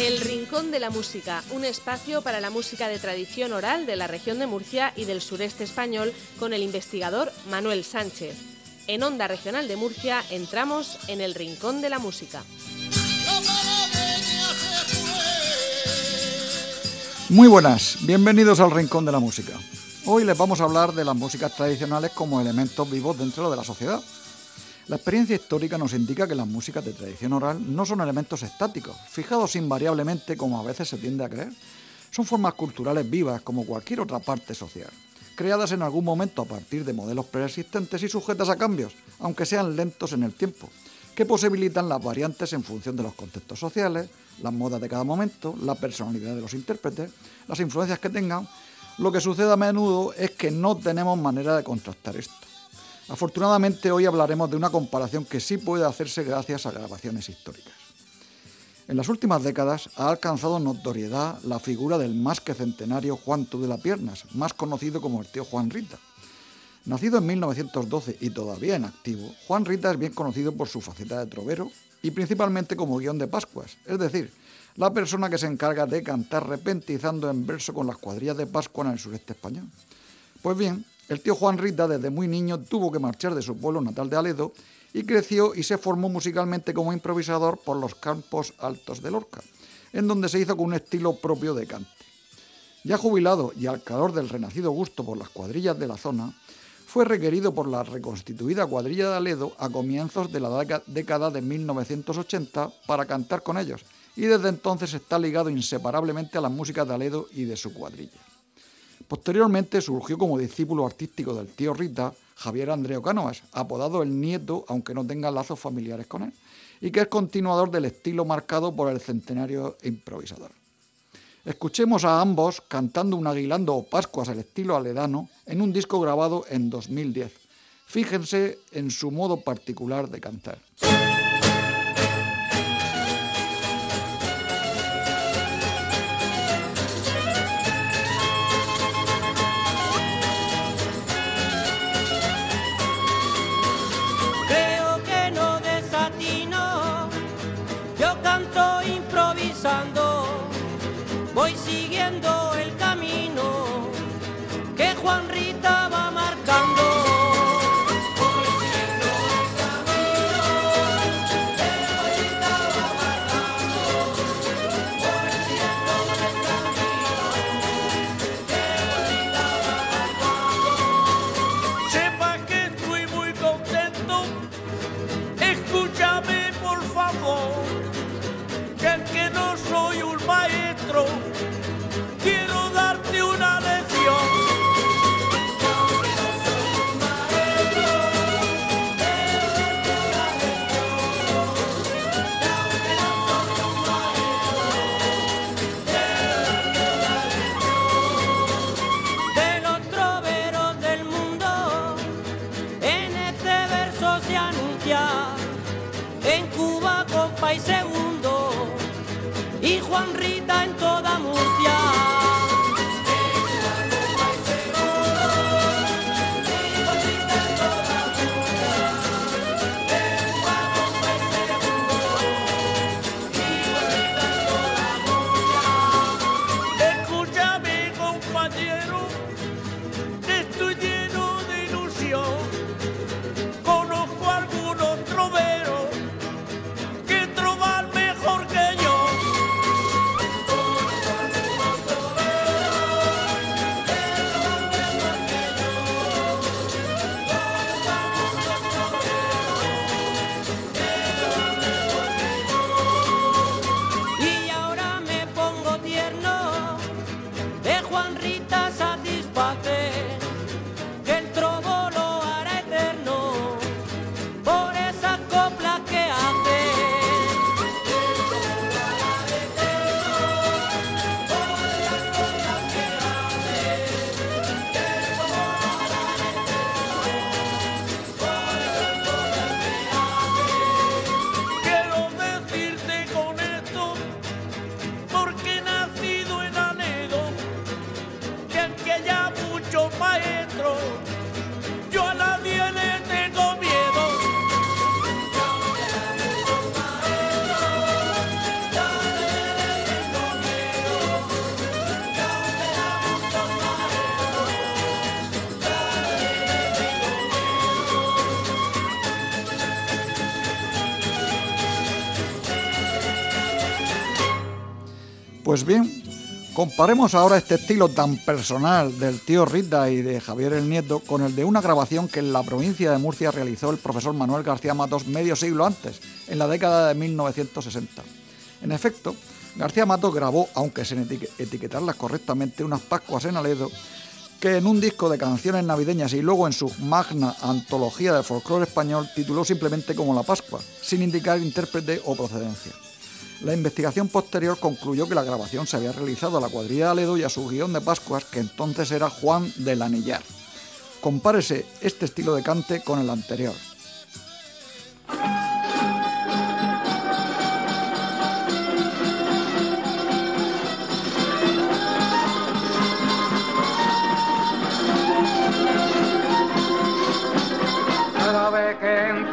El Rincón de la Música, un espacio para la música de tradición oral de la región de Murcia y del sureste español con el investigador Manuel Sánchez. En Onda Regional de Murcia entramos en el Rincón de la Música. Muy buenas, bienvenidos al Rincón de la Música. Hoy les vamos a hablar de las músicas tradicionales como elementos vivos dentro de la sociedad. La experiencia histórica nos indica que las músicas de tradición oral no son elementos estáticos, fijados invariablemente como a veces se tiende a creer. Son formas culturales vivas como cualquier otra parte social, creadas en algún momento a partir de modelos preexistentes y sujetas a cambios, aunque sean lentos en el tiempo, que posibilitan las variantes en función de los contextos sociales, las modas de cada momento, la personalidad de los intérpretes, las influencias que tengan. Lo que sucede a menudo es que no tenemos manera de contrastar esto. Afortunadamente hoy hablaremos de una comparación que sí puede hacerse gracias a grabaciones históricas. En las últimas décadas ha alcanzado notoriedad la figura del más que centenario Juan Tudela Piernas, más conocido como el tío Juan Rita. Nacido en 1912 y todavía en activo, Juan Rita es bien conocido por su faceta de trovero y principalmente como guion de Pascuas, es decir, la persona que se encarga de cantar repentizando en verso con las cuadrillas de Pascua en el sureste español. Pues bien, el tío Juan Rita desde muy niño tuvo que marchar de su pueblo natal de Aledo y creció y se formó musicalmente como improvisador por los campos altos de Lorca, en donde se hizo con un estilo propio de cante. Ya jubilado y al calor del renacido gusto por las cuadrillas de la zona, fue requerido por la reconstituida cuadrilla de Aledo a comienzos de la década de 1980 para cantar con ellos, y desde entonces está ligado inseparablemente a las músicas de Aledo y de su cuadrilla. Posteriormente surgió como discípulo artístico del tío Rita Javier Andreo Cánovas, apodado el nieto, aunque no tenga lazos familiares con él, y que es continuador del estilo marcado por el centenario improvisador. Escuchemos a ambos cantando un aguilando o Pascuas al estilo aledano en un disco grabado en 2010. Fíjense en su modo particular de cantar. Canto improvisando, voy siguiendo el camino que Juan Ríos nuestro Juan Pues bien, comparemos ahora este estilo tan personal del tío Rita y de Javier el Nieto con el de una grabación que en la provincia de Murcia realizó el profesor Manuel García Matos medio siglo antes, en la década de 1960. En efecto, García Matos grabó, aunque sin etiquetarlas correctamente, unas Pascuas en Aledo que en un disco de canciones navideñas y luego en su magna antología de folclore español tituló simplemente como La Pascua, sin indicar intérprete o procedencia. La investigación posterior concluyó que la grabación se había realizado a la cuadrilla de Aledo y a su guion de Pascuas, que entonces era Juan del Anillar. Compárese este estilo de cante con el anterior.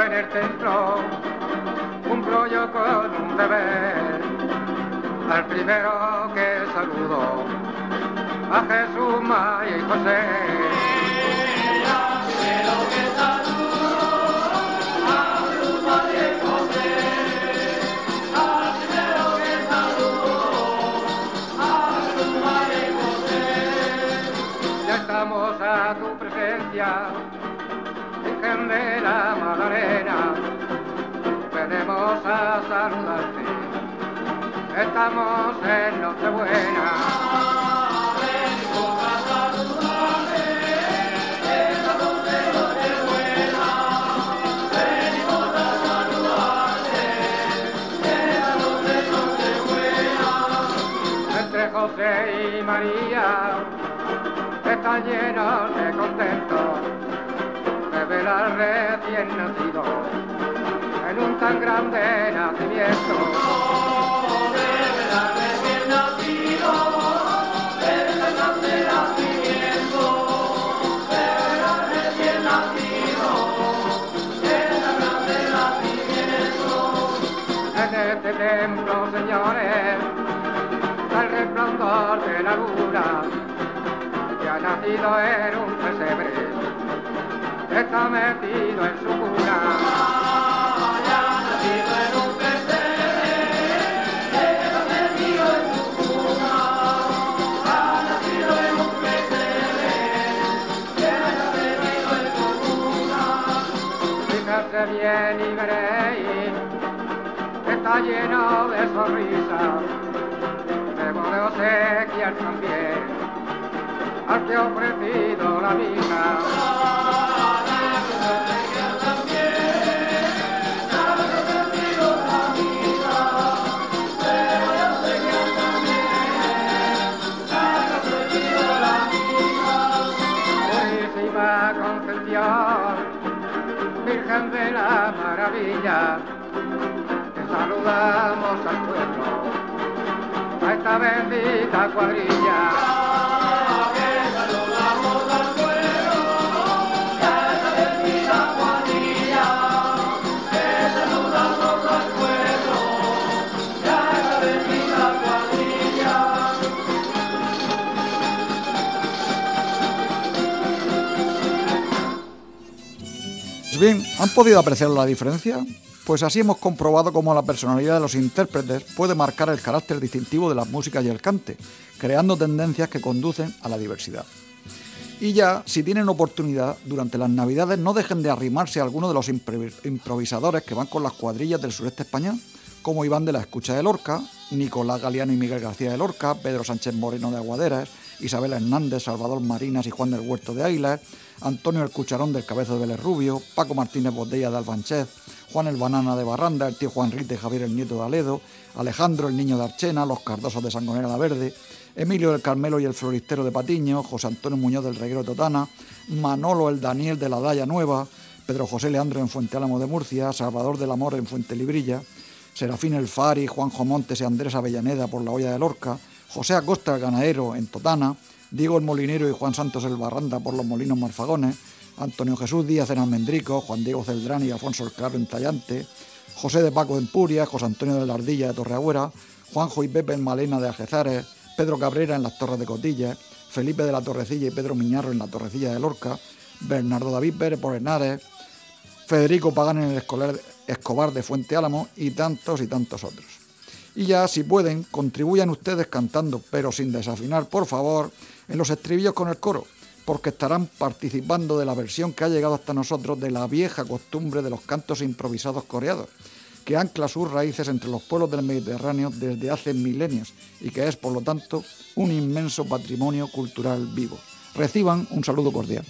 en el centro, con un deber. Al primero que saludo, a Jesús, María y José. Primero que saludo, a Jesús, María y José. Al primero que saludo, a Jesús, María y José. Ya estamos a tu presencia de la a saludarte, estamos en Nochebuena. Venimos a saludarte, en Nochebuena. Venimos a saludarte, en Nochebuena. Entre José y María están llenos de contento la recién nacido en un tan grande nacimiento. Debe la recién nacido en tan grande nacimiento. Debe la recién nacido en tan grande nacimiento. En este templo, señores, el resplandor de la luna que ha nacido en un pesebre está metido en su cuna. Fíjate bien y veréis, está lleno de sonrisas, debo de obsequiar también al que ofrecido la vida. Maravilla, te saludamos al pueblo, a esta bendita cuadrilla. ¿Han podido apreciar la diferencia? Pues así hemos comprobado cómo la personalidad de los intérpretes puede marcar el carácter distintivo de la música y el cante, creando tendencias que conducen a la diversidad. Y ya, si tienen oportunidad, durante las navidades no dejen de arrimarse a alguno de los improvisadores que van con las cuadrillas del sureste español, como Iván de la Escucha de Lorca, Nicolás Galeano y Miguel García de Lorca, Pedro Sánchez Moreno de Aguaderas, Isabel Hernández, Salvador Marinas y Juan del Huerto de Águilas, Antonio el Cucharón del Cabezo de Vélez Rubio, Paco Martínez Botella de Albanchez, Juan el Banana de Barranda, el tío Juan Rite Javier el Nieto de Aledo, Alejandro el Niño de Archena, los Cardosos de Sangonera la Verde, Emilio del Carmelo y el Floristero de Patiño, José Antonio Muñoz del Reguero Totana, Manolo el Daniel de la Daya Nueva, Pedro José Leandro en Fuente Álamo de Murcia, Salvador del Amor en Fuente Librilla, Serafín el Fari, Juanjo Montes y Andrés Avellaneda por la Olla de Lorca, José Acosta el Ganadero en Totana, Diego el Molinero y Juan Santos el Barranda por los Molinos Marfagones, Antonio Jesús Díaz en Almendrico, Juan Diego Celdrán y Alfonso el Claro en Tallante, José de Paco en Puria, José Antonio de la Ardilla de Torreagüera, Juanjo y Pepe en Malena de Ajezares, Pedro Cabrera en las Torres de Cotilla, Felipe de la Torrecilla y Pedro Miñarro en la Torrecilla de Lorca, Bernardo David Pérez por Henares, Federico Pagán en el Escobar de Fuente Álamo y tantos y tantos otros. Y ya, si pueden, contribuyan ustedes cantando, pero sin desafinar, por favor, en los estribillos con el coro, porque estarán participando de la versión que ha llegado hasta nosotros de la vieja costumbre de los cantos improvisados coreados, que ancla sus raíces entre los pueblos del Mediterráneo desde hace milenios y que es, por lo tanto, un inmenso patrimonio cultural vivo. Reciban un saludo cordial.